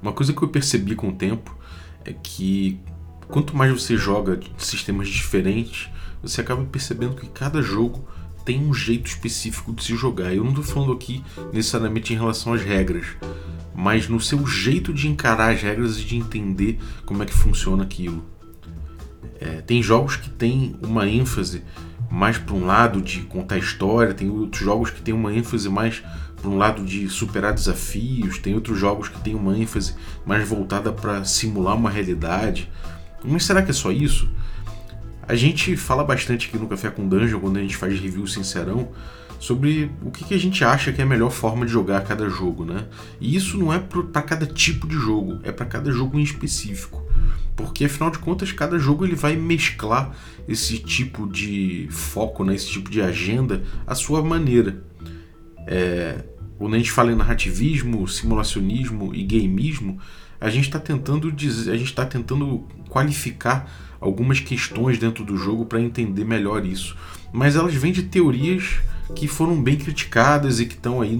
Uma coisa que eu percebi com o tempo é que quanto mais você joga sistemas diferentes, você acaba percebendo que cada jogo tem um jeito específico de se jogar. Eu não estou falando aqui necessariamente em relação às regras, mas no seu jeito de encarar as regras e de entender como é que funciona aquilo. É, tem jogos que têm uma ênfase mais para um lado de contar história, tem outros jogos que têm uma ênfase mais um lado de superar desafios, tem outros jogos que têm uma ênfase mais voltada para simular uma realidade. Mas será que é só isso? A gente fala bastante aqui no Café com Dungeon, quando a gente faz review sincerão, sobre o que, a gente acha que é a melhor forma de jogar cada jogo, né? E isso não é para cada tipo de jogo, é para cada jogo em específico. Porque afinal de contas, cada jogo ele vai mesclar esse tipo de foco, né, esse tipo de agenda à sua maneira. É, quando a gente fala em narrativismo, simulacionismo e gameismo, a gente está tentando a gente está tentando qualificar algumas questões dentro do jogo para entender melhor isso. Mas elas vêm de teorias que foram bem criticadas e que estão aí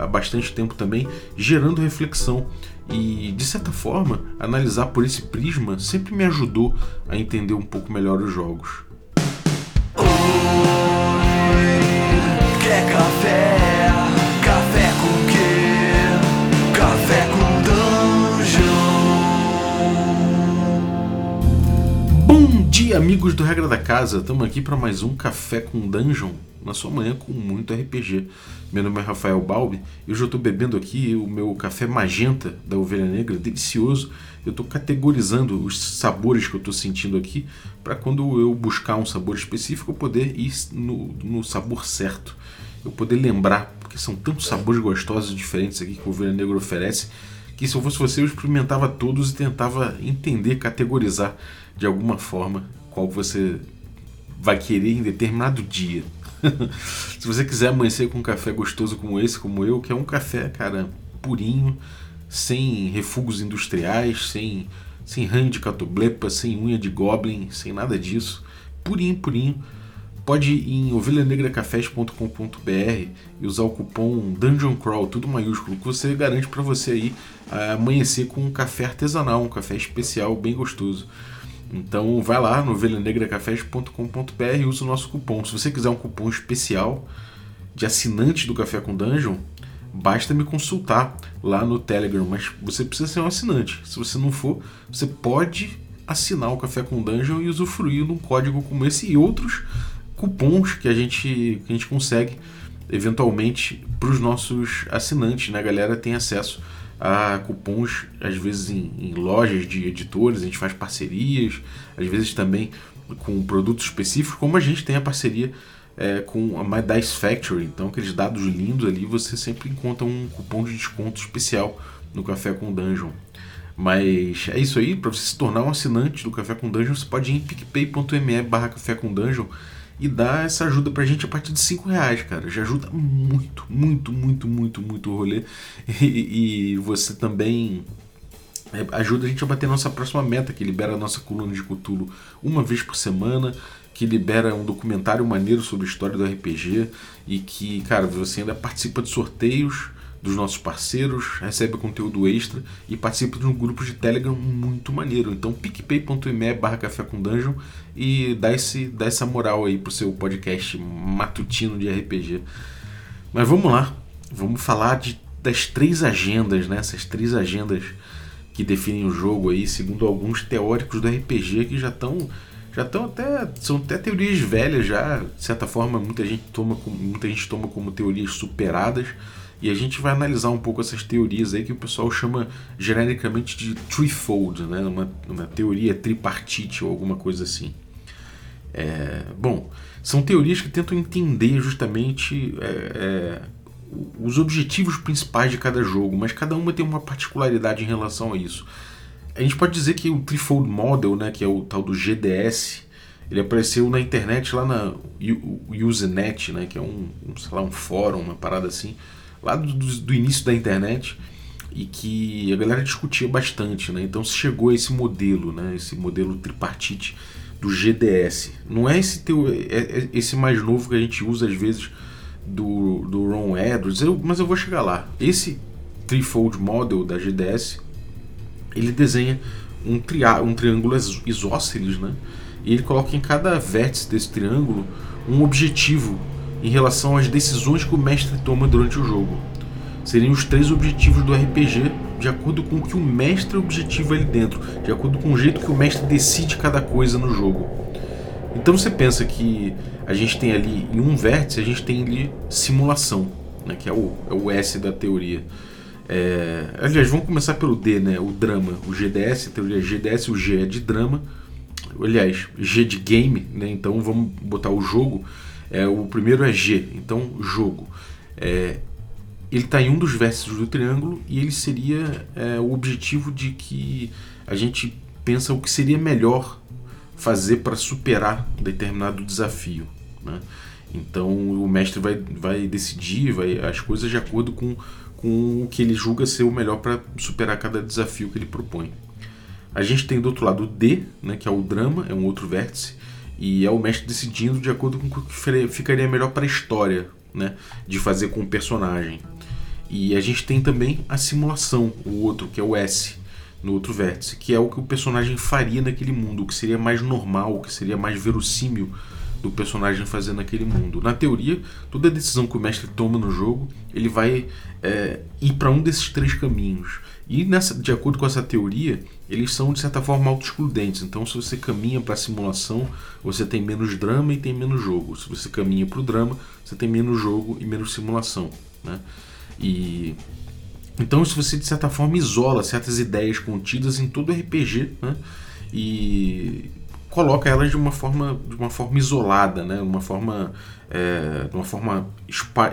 há bastante tempo também gerando reflexão. E de certa forma, analisar por esse prisma sempre me ajudou a entender um pouco melhor os jogos. Oi, quer? Café Dia, amigos do Regra da Casa. Estamos aqui para mais um Café com Dungeon na sua manhã com muito RPG. Meu nome é Rafael Balbi e hoje eu estou bebendo aqui o meu café magenta da Ovelha Negra, delicioso. Eu estou categorizando os sabores que eu estou sentindo aqui para quando eu buscar um sabor específico eu poder ir no, no sabor certo. Eu poder lembrar, porque são tantos sabores gostosos e diferentes aqui que a Ovelha Negra oferece, que se eu fosse você eu experimentava todos e tentava entender, categorizar de alguma forma qual você vai querer em determinado dia. Se você quiser amanhecer com um café gostoso como esse, como eu, que é um café, cara, purinho, sem refugos industriais, sem, sem ranho de catoblepa, sem unha de goblin, sem nada disso, purinho, purinho. Pode ir em ovelhanegracafés.com.br e usar o cupom Dungeon Crawl, tudo maiúsculo, que você garante para você aí amanhecer com um café artesanal, um café especial, bem gostoso. Então vai lá no ovelhanegracafés.com.br e usa o nosso cupom. Se você quiser um cupom especial de assinante do Café com Dungeon, basta me consultar lá no Telegram, mas você precisa ser um assinante. Se você não for, você pode assinar o Café com Dungeon e usufruir de um código como esse e outros cupons que a gente, que a gente consegue eventualmente para os nossos assinantes, né? A galera tem acesso cupons, às vezes em, em, lojas de editores, a gente faz parcerias, às vezes também com produtos específicos, como a gente tem a parceria é, com a My Dice Factory. Então, aqueles dados lindos ali, você sempre encontra um cupom de desconto especial no Café com Dungeon. Mas é isso aí, para você se tornar um assinante do Café com Dungeon, você pode ir em picpay.me barra Café com Dungeon e dar essa ajuda pra gente a partir de 5 reais, cara. Já ajuda muito, muito, muito, muito, muito o rolê. E, e você também é, ajuda a gente a bater nossa próxima meta, que libera a nossa coluna de Cthulhu uma vez por semana, que libera um documentário maneiro sobre a história do RPG e que, cara, você ainda participa de sorteios dos nossos parceiros, recebe conteúdo extra e participa de um grupo de Telegram muito maneiro. Então picpay.me barra café com dungeon e dá, esse, dá essa moral aí pro seu podcast matutino de RPG. Mas vamos lá, vamos falar de, das três agendas, né? Essas três agendas que definem o jogo aí, segundo alguns teóricos do RPG que já estão já estão até são até teorias velhas já, de certa forma muita gente toma muita gente toma como teorias superadas e a gente vai analisar um pouco essas teorias aí que o pessoal chama genericamente de threefold, né? uma, uma teoria tripartite ou alguma coisa assim. É, bom, são teorias que tentam entender justamente é, é, os objetivos principais de cada jogo, mas cada uma tem uma particularidade em relação a isso. A gente pode dizer que o Threefold Model, né, que é o tal do GDS, ele apareceu na internet lá na Usenet, né, que é um, um, lá, um fórum, uma parada assim, lá do, do, início da internet e que a galera discutia bastante, né? Então se chegou a esse modelo, né? Esse modelo tripartite do GDS. Não é esse teu, é, é esse mais novo que a gente usa às vezes do, do Ron Edwards, eu, mas eu vou chegar lá. Esse Threefold Model da GDS, ele desenha um, triá um triângulo isósceles, né? E ele coloca em cada vértice desse triângulo um objetivo em relação às decisões que o mestre toma durante o jogo. Seriam os três objetivos do RPG, de acordo com o que o mestre objetiva ali dentro, de acordo com o jeito que o mestre decide cada coisa no jogo. Então você pensa que a gente tem ali em um vértice, a gente tem ali simulação, né, que é o, é o S da teoria. É, aliás, vamos começar pelo D, né, o drama, o GDS, a teoria GDS, o G é de drama, aliás, G de game, né, então vamos botar o jogo, é, o primeiro é G, então jogo. É, ele está em um dos vértices do triângulo e ele seria é, o objetivo de que a gente pensa o que seria melhor fazer para superar determinado desafio. Né? Então o mestre vai, vai decidir vai, as coisas de acordo com, com o que ele julga ser o melhor para superar cada desafio que ele propõe. A gente tem do outro lado o D, né, que é o drama, é um outro vértice, e é o mestre decidindo de acordo com o que ficaria melhor para a história né, de fazer com o personagem. E a gente tem também a simulação, o outro, que é o S, no outro vértice, que é o que o personagem faria naquele mundo, o que seria mais normal, o que seria mais verossímil do personagem fazer naquele mundo. Na teoria, toda decisão que o mestre toma no jogo, ele vai é, ir para um desses três caminhos. E nessa, de acordo com essa teoria, eles são de certa forma auto-excludentes. Então, se você caminha para a simulação, você tem menos drama e tem menos jogo. Se você caminha para o drama, você tem menos jogo e menos simulação. Né? E então isso você de certa forma isola certas ideias contidas em todo RPG né? e coloca elas de uma forma, de uma forma isolada, né? uma forma, é, de uma forma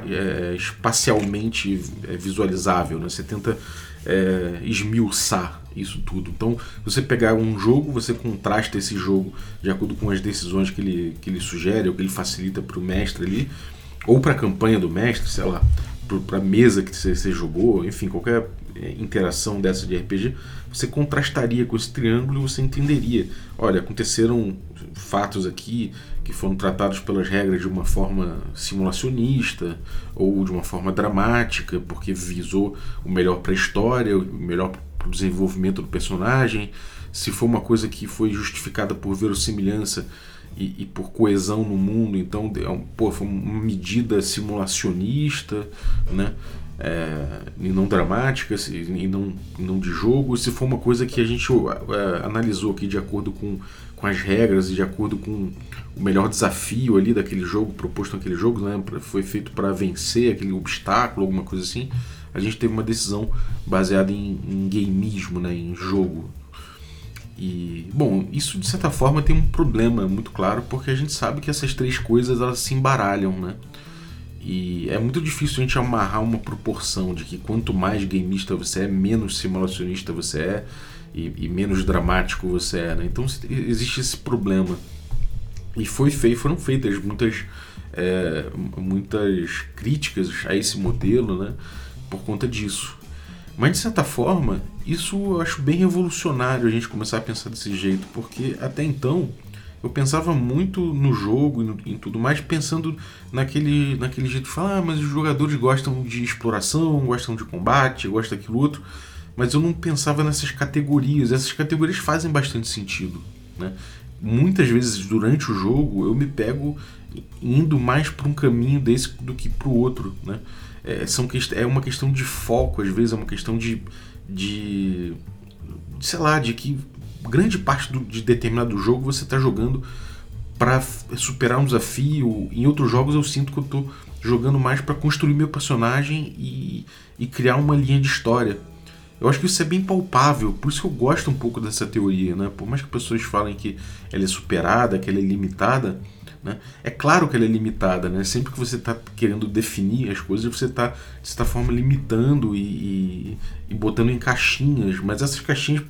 é, espacialmente é, visualizável. Né? Você tenta é, esmiuçar isso tudo. Então, você pegar um jogo, você contrasta esse jogo de acordo com as decisões que ele, que ele sugere ou que ele facilita para o mestre ali, ou para a campanha do mestre, sei lá para a mesa que você, você, jogou, enfim, qualquer interação dessa de RPG, você contrastaria com esse triângulo e você entenderia. Olha, aconteceram fatos aqui que foram tratados pelas regras de uma forma simulacionista ou de uma forma dramática, porque visou o melhor para a história, o melhor para o desenvolvimento do personagem. Se for uma coisa que foi justificada por verossimilhança, e, e, por coesão no mundo, então é pô, foi uma medida simulacionista, né? É, e não dramática, e não, não de jogo, se for uma coisa que a gente é, analisou aqui de acordo com, com as regras e de acordo com o melhor desafio ali daquele jogo, proposto naquele jogo, né? foi feito para vencer aquele obstáculo, alguma coisa assim, a gente teve uma decisão baseada em, em gameismo, né? em jogo, e, bom, isso de certa forma tem um problema muito claro, porque a gente sabe que essas três coisas elas se embaralham, né? E é muito difícil a gente amarrar uma proporção de que quanto mais gameista você é, menos simulacionista você é e, e menos dramático você é, né? Então existe esse problema. E foi feito, foram feitas muitas, é, muitas críticas a esse modelo, né? Por conta disso. Mas de certa forma, isso eu acho bem revolucionário a gente começar a pensar desse jeito, porque até então eu pensava muito no jogo e no, em tudo mais, pensando naquele, naquele jeito de falar, ah, mas os jogadores gostam de exploração, gostam de combate, gostam daquilo outro, mas eu não pensava nessas categorias. Essas categorias fazem bastante sentido. Né? Muitas vezes durante o jogo eu me pego indo mais para um caminho desse do que para o outro. Né? é, são, é uma questão de foco, às vezes é uma questão de, de sei lá, de que grande parte do, de determinado jogo você está jogando para superar um desafio. Em outros jogos eu sinto que eu estou jogando mais para construir meu personagem e, e criar uma linha de história. Eu acho que isso é bem palpável, por isso que eu gosto um pouco dessa teoria, né? Por mais que pessoas falem que ela é superada, que ela é limitada, né? É claro que ela é limitada, né? sempre que você está querendo definir as coisas, você está, de certa forma, limitando e, e, e, botando em caixinhas, mas essas caixinhas,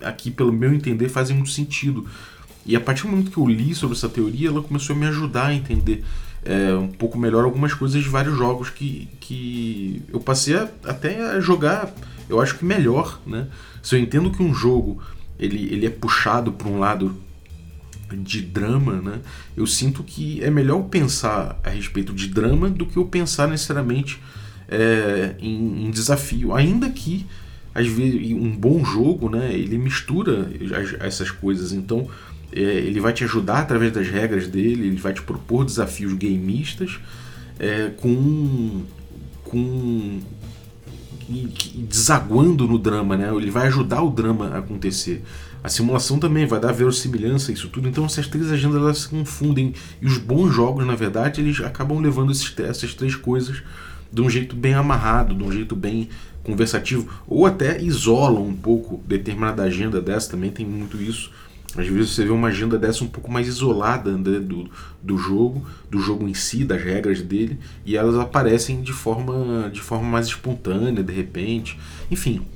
aqui, pelo meu entender, fazem muito sentido. E a partir do momento que eu li sobre essa teoria, ela começou a me ajudar a entender é, um pouco melhor algumas coisas de vários jogos que, que eu passei a, até a jogar, eu acho que melhor. Né? Se eu entendo que um jogo ele, ele é puxado para um lado de drama, né? Eu sinto que é melhor pensar a respeito de drama do que eu pensar necessariamente é, em, em, desafio. Ainda que, às vezes, um bom jogo, né, ele mistura as, essas coisas. Então, é, ele vai te ajudar através das regras dele, ele vai te propor desafios gameistas é, com, com desaguando no drama, né? Ele vai ajudar o drama a acontecer. A simulação também vai dar verossimilhança isso tudo. Então essas três agendas elas se confundem e os bons jogos, na verdade, eles acabam levando esses, essas três coisas de um jeito bem amarrado, de um jeito bem conversativo, ou até isolam um pouco determinada agenda dessa, também tem muito isso. Às vezes você vê uma agenda dessa um pouco mais isolada né, do, do jogo, do jogo em si, das regras dele, e elas aparecem de forma, de forma mais espontânea, de repente. Enfim,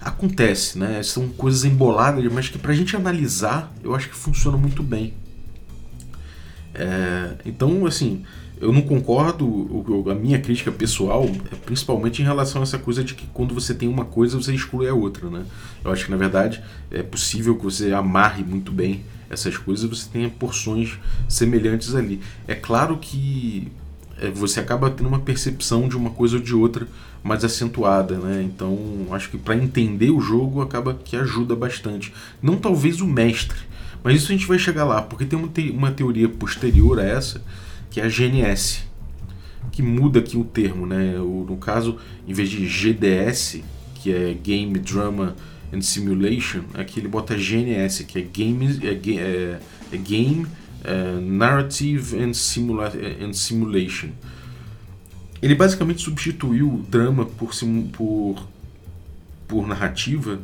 acontece, né? São coisas emboladas, mas que pra gente analisar, eu acho que funciona muito bem. É, então, assim, eu não concordo, a minha crítica pessoal é principalmente em relação a essa coisa de que quando você tem uma coisa você exclui a outra, né? Eu acho que na verdade é possível que você amarre muito bem essas coisas você tenha porções semelhantes ali. É claro que é, você acaba tendo uma percepção de uma coisa ou de outra mais acentuada, né? Então acho que para entender o jogo acaba que ajuda bastante. Não talvez o mestre, mas isso a gente vai chegar lá, porque tem uma, te uma teoria posterior a essa que é a GNS, que muda aqui o termo, né? O, no caso, em vez de GDS, que é Game Drama and Simulation, aqui ele bota GNS, que é Game, é, é, é Game é, Narrative and, Simula and Simulation. Ele basicamente substituiu o drama por, por, por narrativa.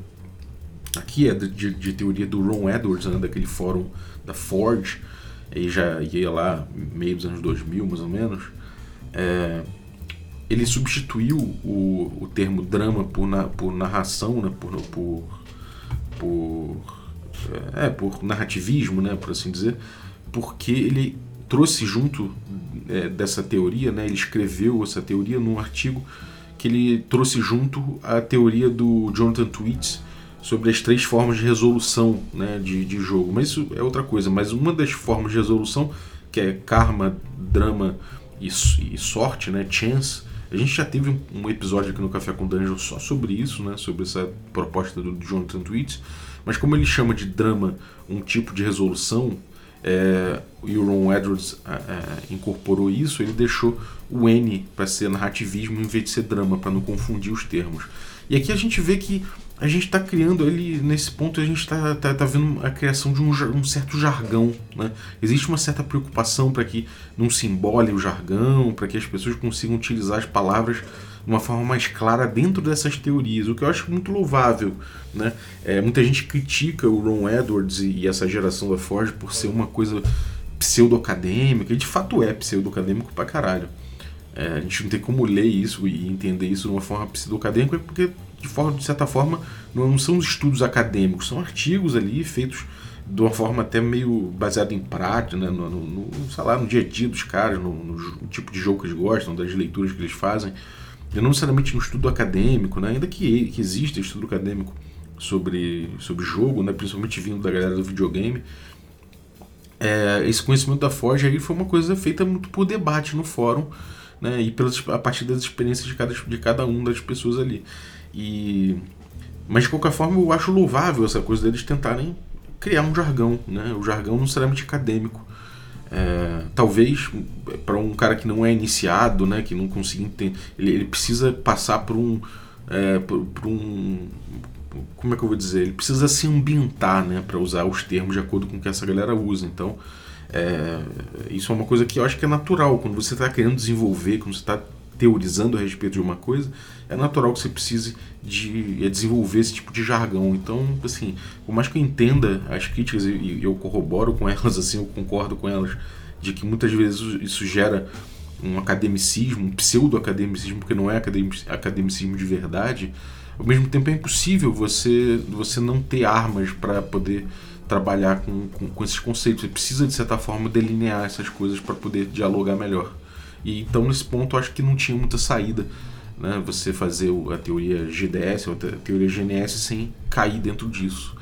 Aqui é de, de teoria do Ron Edwards, né, daquele fórum da Forge aí já ia lá meio dos anos 2000 mais ou menos, é, ele substituiu o, o termo drama por, na, por narração, né, por, por, por, é, por narrativismo, né, por assim dizer, porque ele trouxe junto é, dessa teoria, né, ele escreveu essa teoria num artigo que ele trouxe junto a teoria do Jonathan Tweets, sobre as três formas de resolução né, de, de jogo. Mas isso é outra coisa. Mas uma das formas de resolução, que é karma, drama e, e sorte, né, chance, a gente já teve um, episódio aqui no Café com Dungeon só sobre isso, né, sobre essa proposta do Jonathan Tweets. Mas como ele chama de drama um tipo de resolução, é, e o Ron Edwards é, é incorporou isso, ele deixou o N para ser narrativismo em vez de ser drama, para não confundir os termos. E aqui a gente vê que a gente está criando ele nesse ponto a gente está tá, tá vendo a criação de um, um, certo jargão né? existe uma certa preocupação para que não se o jargão para que as pessoas consigam utilizar as palavras de uma forma mais clara dentro dessas teorias o que eu acho muito louvável né? É, muita gente critica o Ron Edwards e, e essa geração da Forge por ser uma coisa pseudo-acadêmica e de fato é pseudo-acadêmico pra caralho é, a gente não tem como ler isso e entender isso de uma forma pseudo-acadêmica porque de, forma, de certa forma, não são estudos acadêmicos, são artigos ali feitos de uma forma até meio baseada em prática, né? no, no, no, sei lá, no dia a dia dos caras, no, no, tipo de jogo que eles gostam, das leituras que eles fazem, e não necessariamente no estudo acadêmico, né? ainda que, que exista estudo acadêmico sobre, sobre jogo, né? principalmente vindo da galera do videogame, é, esse conhecimento da Forge aí foi uma coisa feita muito por debate no fórum, né? e pelas, a partir das experiências de cada, de cada uma das pessoas ali. E mas de qualquer forma eu acho louvável essa coisa deles tentarem criar um jargão, né? O jargão não necessariamente acadêmico. É, talvez para um cara que não é iniciado, né, que não consegue entender, ele, ele precisa passar por um, é, por, por, um, como é que eu vou dizer, ele precisa se ambientar, né, para usar os termos de acordo com o que essa galera usa. Então, é, isso é uma coisa que eu acho que é natural quando você está querendo desenvolver, quando você está teorizando a respeito de uma coisa, é natural que você precise de é desenvolver esse tipo de jargão. Então, assim, por mais que eu entenda as críticas e eu corroboro com elas, assim, eu concordo com elas, de que muitas vezes isso gera um academicismo, um pseudo-academicismo, porque não é academicismo de verdade, ao mesmo tempo é impossível você, você não ter armas para poder trabalhar com, com, com, esses conceitos. Você precisa, de certa forma, delinear essas coisas para poder dialogar melhor. E então nesse ponto acho que não tinha muita saída, né? Você fazer a teoria GDS ou a teoria GNS sem cair dentro disso.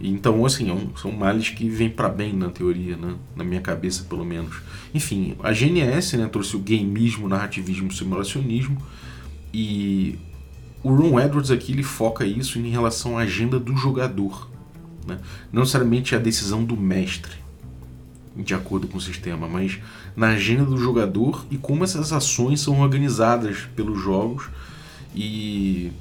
Então assim é são males que vêm para bem na teoria, né? Na minha cabeça pelo menos. Enfim, a GNS né, trouxe o gameismo, narrativismo, simulacionismo. E o Ron Edwards aqui ele foca isso em relação à agenda do jogador, né? não necessariamente a decisão do mestre, de acordo com o sistema, mas na agenda do jogador e como essas ações são organizadas pelos jogos e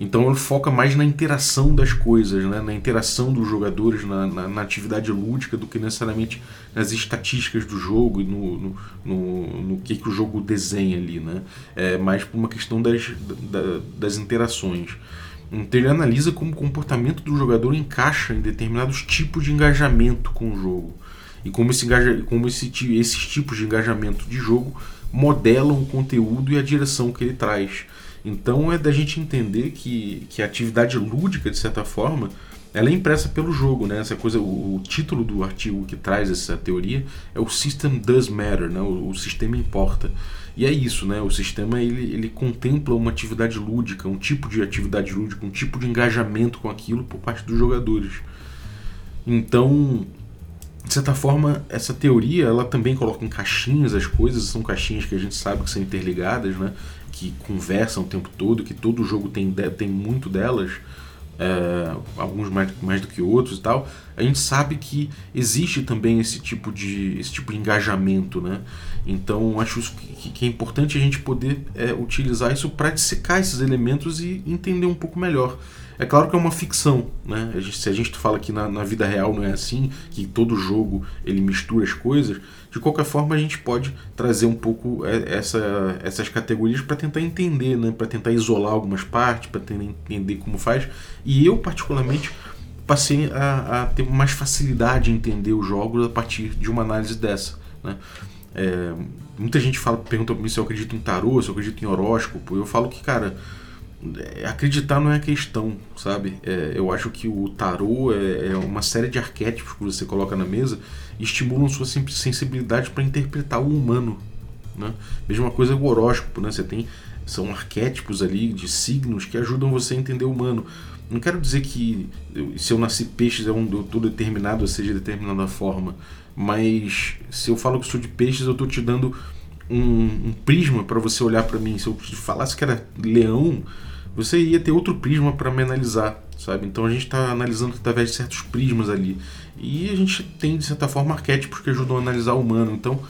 então ele foca mais na interação das coisas, né? na interação dos jogadores, na, na, na, atividade lúdica, do que necessariamente nas estatísticas do jogo e no, no, no, no que, que o jogo desenha ali. Né? É mais por uma questão das, da, das interações. Então ele analisa como o comportamento do jogador encaixa em determinados tipos de engajamento com o jogo. E como, esse engaja, como esse, esses tipos de engajamento de jogo modelam o conteúdo e a direção que ele traz. Então é da gente entender que, que a atividade lúdica, de certa forma, ela é impressa pelo jogo, né? Essa coisa, o, o título do artigo que traz essa teoria é o System Does Matter, né? O, o, sistema importa. E é isso, né? O sistema ele, ele contempla uma atividade lúdica, um tipo de atividade lúdica, um tipo de engajamento com aquilo por parte dos jogadores. Então, de certa forma, essa teoria ela também coloca em caixinhas as coisas, são caixinhas que a gente sabe que são interligadas, né? que conversam o tempo todo, que todo jogo tem, tem muito delas, é, alguns mais, mais do que outros e tal, a gente sabe que existe também esse tipo de, esse tipo de engajamento, né? Então acho que, que é importante a gente poder é, utilizar isso para dissecar esses elementos e entender um pouco melhor. É claro que é uma ficção, né? A gente, se a gente fala que na, na, vida real não é assim, que todo jogo ele mistura as coisas, de qualquer forma a gente pode trazer um pouco é, essa, essas categorias para tentar entender, né? Para tentar isolar algumas partes, para tentar entender como faz. E eu particularmente passei a, a, ter mais facilidade em entender os jogos a partir de uma análise dessa, né? É, muita gente fala, pergunta para mim se eu acredito em tarô, se eu acredito em horóscopo. Eu falo que, cara, acreditar não é questão, sabe? É, eu acho que o tarô é, é, uma série de arquétipos que você coloca na mesa e estimulam sua sensibilidade para interpretar o humano. Né? Mesma coisa o horóscopo, né? Você tem são arquétipos ali de signos que ajudam você a entender o humano. Não quero dizer que se eu nasci peixes eu estou determinado a ser de determinada forma, mas se eu falo que sou de peixes eu estou te dando um, um prisma para você olhar para mim. Se eu falasse que era leão, você ia ter outro prisma para me analisar, sabe? Então a gente está analisando através de certos prismas ali. E a gente tem, de certa forma, arquétipos que ajudam a analisar o humano. Então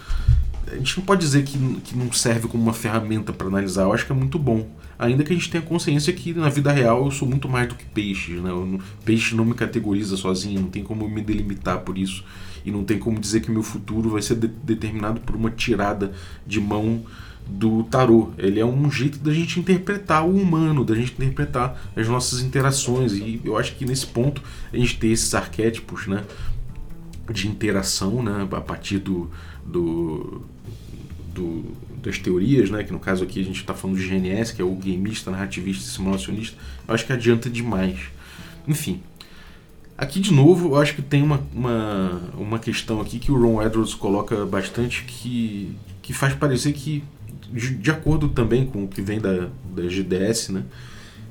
a gente não pode dizer que, que não serve como uma ferramenta para analisar. Eu acho que é muito bom. Ainda que a gente tenha consciência que na vida real eu sou muito mais do que peixes. Né? Eu, peixe não me categoriza sozinho, não tem como me delimitar por isso. E não tem como dizer que meu futuro vai ser de, determinado por uma tirada de mão do tarô. Ele é um jeito da gente interpretar o humano, da gente interpretar as nossas interações. E eu acho que nesse ponto a gente tem esses arquétipos né, de interação né, a partir do, do, do, das teorias, né, que no caso aqui a gente está falando de GNS, que é o gameista, narrativista e simulacionista. Eu acho que adianta demais. Enfim, Aqui de novo, eu acho que tem uma, uma, uma questão aqui que o Ron Edwards coloca bastante que, que faz parecer que de, acordo também com o que vem da, da GDS, né,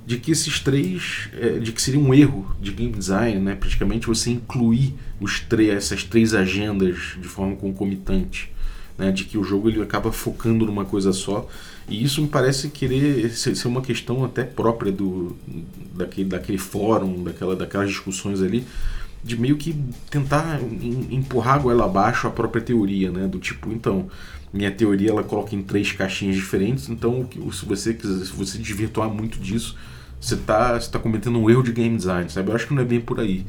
de que esses três, é, de que seria um erro de game design, né, praticamente você incluir os três, essas três agendas de forma concomitante, né, de que o jogo ele acaba focando numa coisa só, e isso me parece querer ser uma questão até própria do daquele, daquele fórum, daquela, daquelas discussões ali, de meio que tentar empurrar a goela abaixo a própria teoria, né, do tipo, então minha teoria ela coloca em três caixinhas diferentes, então se você quiser, se você desvirtuar muito disso, você está tá cometendo um erro de game design, sabe? Eu acho que não é bem por aí.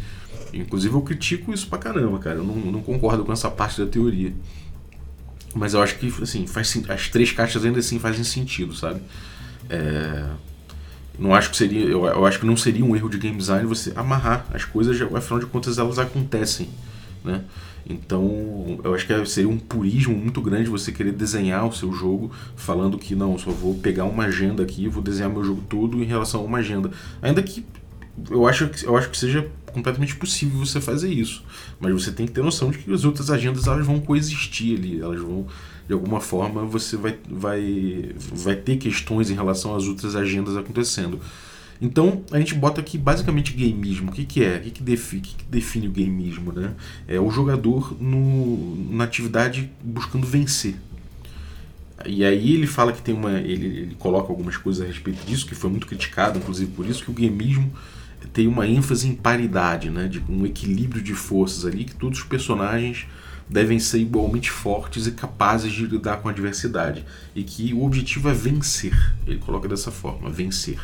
Inclusive eu critico isso pra caramba, cara. Eu não, não concordo com essa parte da teoria. Mas eu acho que assim, faz, as três caixas ainda assim fazem sentido, sabe? É, não acho que seria. Eu, eu, acho que não seria um erro de game design você amarrar as coisas, afinal de contas elas acontecem. Né? Então, eu acho que seria um purismo muito grande você querer desenhar o seu jogo falando que não, só vou pegar uma agenda aqui, vou desenhar meu jogo todo em relação a uma agenda. Ainda que eu acho que, eu acho que seja completamente possível você fazer isso, mas você tem que ter noção de que as outras agendas elas vão coexistir ali, elas vão de alguma forma você vai, vai, vai ter questões em relação às outras agendas acontecendo. Então a gente bota aqui basicamente gameismo. O que, que é? O que, que, define, que, que define o gameismo? Né? É o jogador no, na atividade buscando vencer. E aí ele fala que tem uma. Ele, ele coloca algumas coisas a respeito disso, que foi muito criticado, inclusive por isso, que o gameismo tem uma ênfase em paridade, né? De um equilíbrio de forças ali, que todos os personagens devem ser igualmente fortes e capazes de lidar com a adversidade. E que o objetivo é vencer. Ele coloca dessa forma, vencer.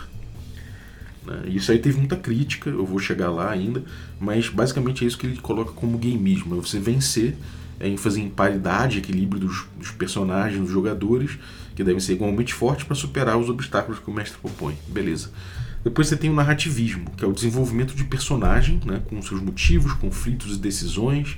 Né? Isso aí teve muita crítica, eu vou chegar lá ainda, mas basicamente é isso que ele coloca como gameismo: é você vencer, é ênfase em paridade, equilíbrio dos, dos personagens, dos jogadores, que devem ser igualmente fortes para superar os obstáculos que o mestre propõe. Beleza. Depois você tem o narrativismo, que é o desenvolvimento de personagem, né, com seus motivos, conflitos e decisões,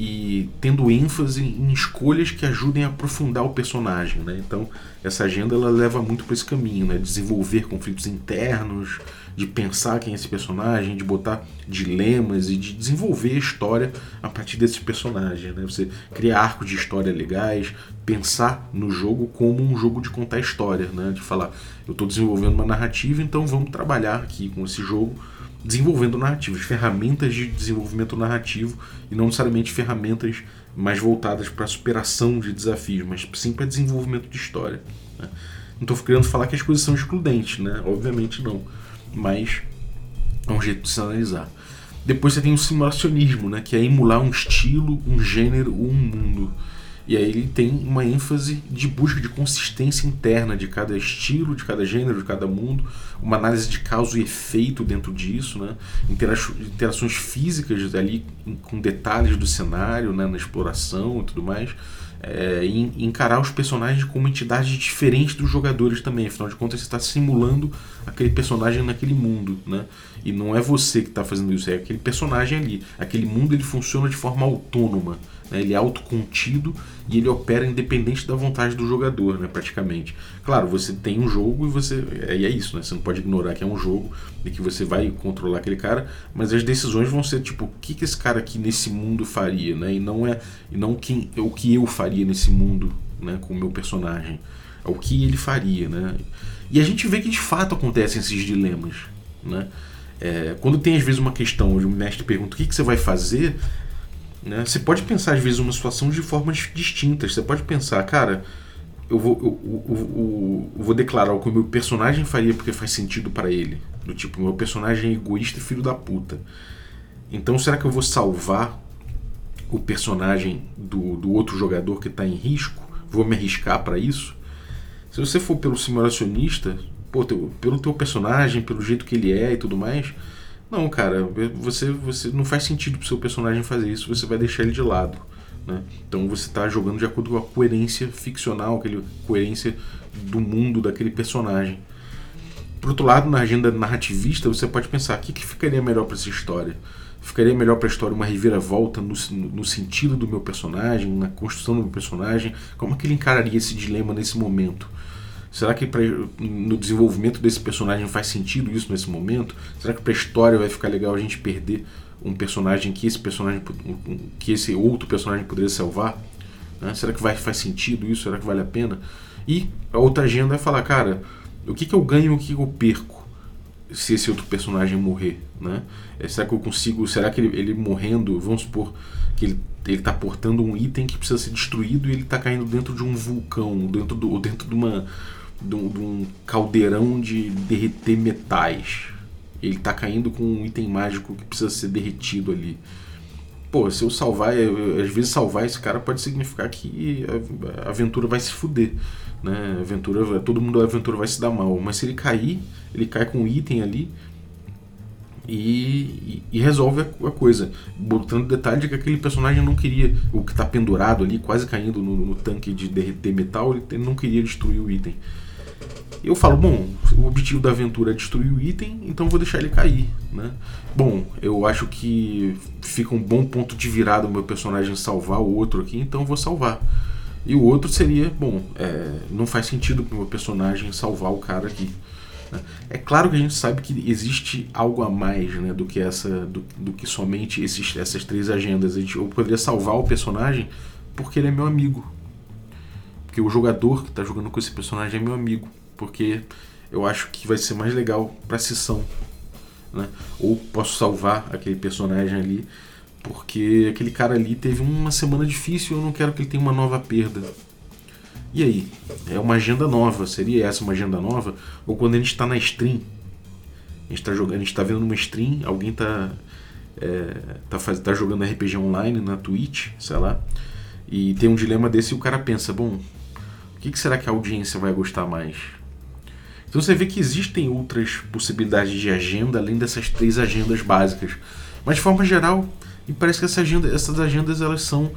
e tendo ênfase em escolhas que ajudem a aprofundar o personagem. Né? Então, essa agenda ela leva muito para esse caminho, né? desenvolver conflitos internos, de pensar quem é esse personagem, de botar dilemas e de desenvolver a história a partir desses personagens. Né? Você criar arcos de história legais, pensar no jogo como um jogo de contar história, né? de falar, eu estou desenvolvendo uma narrativa, então vamos trabalhar aqui com esse jogo desenvolvendo narrativas, ferramentas de desenvolvimento narrativo e não necessariamente ferramentas mais voltadas para a superação de desafios, mas sim para desenvolvimento de história. Né? Não estou querendo falar que as coisas são excludentes, né? obviamente não, mas é um jeito de se analisar. Depois você tem o simulacionismo, né? que é emular um estilo, um gênero ou um mundo. E aí ele tem uma ênfase de busca de consistência interna de cada estilo, de cada gênero, de cada mundo, uma análise de causa e efeito dentro disso, né? interações físicas ali com detalhes do cenário, né? na exploração e tudo mais. É, e encarar os personagens como entidades diferentes dos jogadores também. Afinal de contas, você está simulando aquele personagem naquele mundo, né? E não é você que está fazendo isso, é aquele personagem ali. Aquele mundo ele funciona de forma autônoma. Né? Ele é autocontido e ele opera independente da vontade do jogador, né? praticamente. Claro, você tem um jogo e você. E é isso, né? Você não pode ignorar que é um jogo e que você vai controlar aquele cara, mas as decisões vão ser tipo, o que, que esse cara aqui nesse mundo faria, né? E não é e não quem, o que eu faria nesse mundo né? com o meu personagem. É o que ele faria, né? E a gente vê que de fato acontecem esses dilemas, né? É, quando tem às vezes uma questão onde o mestre pergunta o que, que você vai fazer, né? Você pode pensar, às vezes, uma situação de formas distintas. Você pode pensar, cara, eu vou, eu, eu, eu, vou declarar o que o meu personagem faria porque faz sentido para ele. Do tipo, meu personagem é egoísta e filho da puta. Então, será que eu vou salvar o personagem do, do outro jogador que está em risco? Vou me arriscar para isso? Se você for pelo simulacionista, pô, teu, pelo teu personagem, pelo jeito que ele é e tudo mais, não, cara, você, você não faz sentido pro seu personagem fazer isso, você vai deixar ele de lado. Né? Então você está jogando de acordo com a coerência ficcional, aquele coerência do mundo daquele personagem. Por outro lado, na agenda narrativista, você pode pensar: o que, que ficaria melhor para essa história? Ficaria melhor para a história uma reviravolta no, no sentido do meu personagem, na construção do meu personagem? Como é que ele encararia esse dilema nesse momento? Será que pra, no desenvolvimento desse personagem faz sentido isso nesse momento? Será que para a história vai ficar legal a gente perder um personagem que esse personagem que esse outro personagem poderia salvar? Né? Será que vai, faz sentido isso? Será que vale a pena? E a outra agenda é falar, cara, o que, que eu ganho e o que, que eu perco se esse outro personagem morrer, né? É, será que eu consigo? Será que ele, ele morrendo, vamos supor que ele ele está portando um item que precisa ser destruído e ele está caindo dentro de um vulcão, dentro, do, dentro de uma de um, de caldeirão de derreter metais. Ele tá caindo com um item mágico que precisa ser derretido ali. Pô, se eu salvar, às vezes salvar esse cara pode significar que a aventura vai se fuder. Né? A aventura, todo mundo da aventura vai se dar mal. Mas se ele cair, ele cai com um item ali e, e, resolve a, a, coisa. Botando detalhe de que aquele personagem não queria, o que está pendurado ali, quase caindo no, no, tanque de derreter metal, ele não queria destruir o item eu falo, bom, o objetivo da aventura é destruir o item, então vou deixar ele cair, né? Bom, eu acho que fica um bom ponto de virada o meu personagem salvar o outro aqui, então vou salvar. E o outro seria, bom, é, não faz sentido para o meu personagem salvar o cara aqui. Né? É claro que a gente sabe que existe algo a mais né, do que essa, do, do que somente esses, essas três agendas. A gente, eu poderia salvar o personagem porque ele é meu amigo. Porque o jogador que está jogando com esse personagem é meu amigo porque eu acho que vai ser mais legal para a sessão. Né? Ou posso salvar aquele personagem ali, porque aquele cara ali teve uma semana difícil e eu não quero que ele tenha uma nova perda. E aí? É uma agenda nova? Seria essa uma agenda nova? Ou quando a gente está na stream? A gente está jogando, a gente está vendo uma stream, alguém está é, tá, tá jogando RPG online na Twitch, sei lá, e tem um dilema desse e o cara pensa, bom, o que, que será que a audiência vai gostar mais? Então você vê que existem outras possibilidades de agenda além dessas três agendas básicas. Mas de forma geral, me parece que essa agenda, essas agendas elas são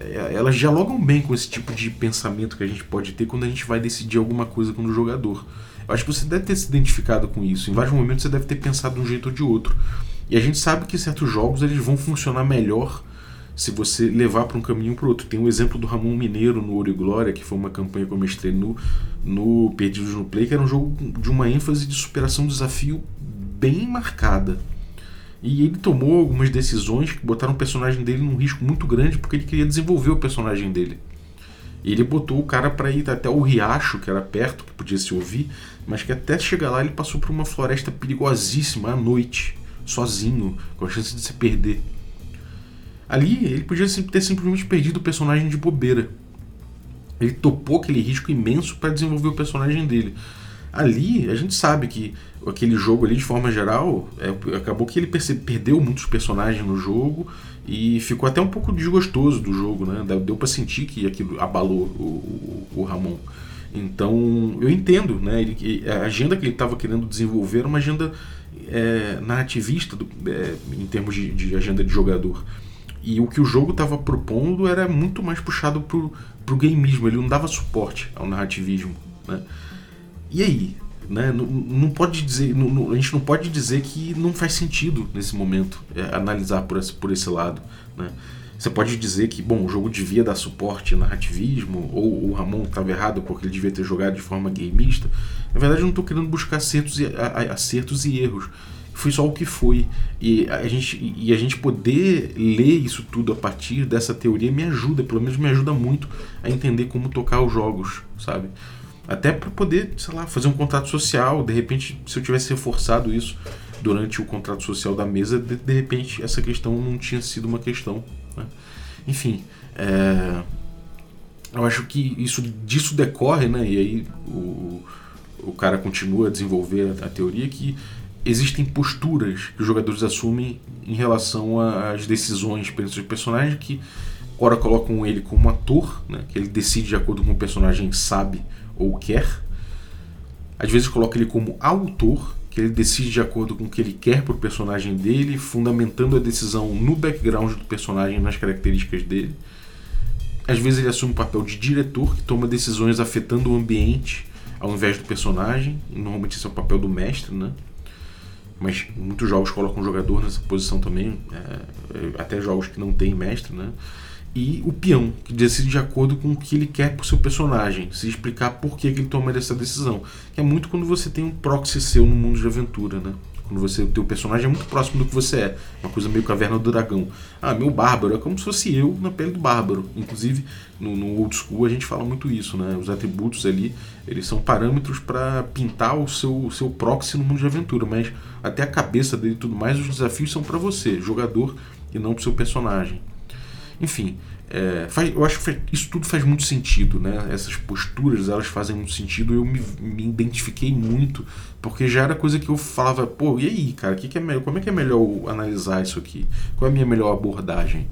é, elas dialogam bem com esse tipo de pensamento que a gente pode ter quando a gente vai decidir alguma coisa com o jogador. Eu acho que você deve ter se identificado com isso. Em vários momentos você deve ter pensado de um jeito ou de outro. E a gente sabe que certos jogos eles vão funcionar melhor se você levar para um caminho para outro. Tem o exemplo do Ramon Mineiro no Ouro e Glória, que foi uma campanha que eu mestrei no, no Perdidos no Play, que era um jogo de uma ênfase de superação do desafio bem marcada. E ele tomou algumas decisões que botaram o personagem dele num risco muito grande porque ele queria desenvolver o personagem dele. Ele botou o cara para ir até o riacho, que era perto, que podia se ouvir, mas que até chegar lá ele passou por uma floresta perigosíssima à noite sozinho, com a chance de se perder. Ali ele podia ter simplesmente perdido o personagem de bobeira. Ele topou aquele risco imenso para desenvolver o personagem dele. Ali a gente sabe que aquele jogo ali, de forma geral, é, acabou que ele perdeu muitos personagens no jogo e ficou até um pouco desgostoso do jogo, né? Deu para sentir que aquilo abalou o, o, o Ramon. Então eu entendo, né? Ele, a agenda que ele estava querendo desenvolver era uma agenda é, narrativista do, é, em termos de, de, agenda de jogador. E o que o jogo estava propondo era muito mais puxado pro, pro gameismo, ele não dava suporte ao narrativismo. Né? E aí? Né? Não, não pode dizer, não, a gente não pode dizer que não faz sentido nesse momento é, analisar por esse, por esse lado. Né? Você pode dizer que, bom, o jogo devia dar suporte ao narrativismo, ou o Ramon estava errado porque ele devia ter jogado de forma gameista. Na verdade, eu não estou querendo buscar acertos e, acertos e erros. Foi só o que foi. E a, gente, e a gente poder ler isso tudo a partir dessa teoria me ajuda, pelo menos me ajuda muito a entender como tocar os jogos, sabe? Até para poder, sei lá, fazer um contrato social. De repente, se eu tivesse reforçado isso durante o contrato social da mesa, de, de repente essa questão não tinha sido uma questão. Né? Enfim, é, eu acho que isso disso decorre, né? E aí o, o cara continua a desenvolver a, a teoria que existem posturas que os jogadores assumem em relação às decisões pelos seus personagens que ora colocam ele como ator, né, que ele decide de acordo com o personagem sabe ou quer. Às vezes coloca ele como autor, que ele decide de acordo com o que ele quer para o personagem dele, fundamentando a decisão no background do personagem, nas características dele. Às vezes ele assume o papel de diretor, que toma decisões afetando o ambiente ao invés do personagem. Normalmente esse é o papel do mestre, né? Mas muitos jogos colocam o jogador nessa posição também, é, é, até jogos que não tem mestre, né? E o peão, que decide de acordo com o que ele quer pro seu personagem, se explicar por que, ele toma essa decisão. Que é muito quando você tem um proxy seu no mundo de aventura, né? Quando você, o teu personagem é muito próximo do que você é. Uma coisa meio caverna do dragão. Ah, meu bárbaro é como se fosse eu na pele do bárbaro. Inclusive, no, no old school a gente fala muito isso, né? Os atributos ali, eles são parâmetros para pintar o seu, o seu proxy no mundo de aventura. Mas até a cabeça dele e tudo mais, os desafios são para você, jogador, e não para seu personagem. Enfim, é, faz, eu acho que isso tudo faz muito sentido, né? Essas posturas elas fazem muito sentido. Eu me, me, identifiquei muito porque já era coisa que eu falava, pô, e aí, cara, que que é melhor, como é que é melhor analisar isso aqui? Qual é a minha melhor abordagem?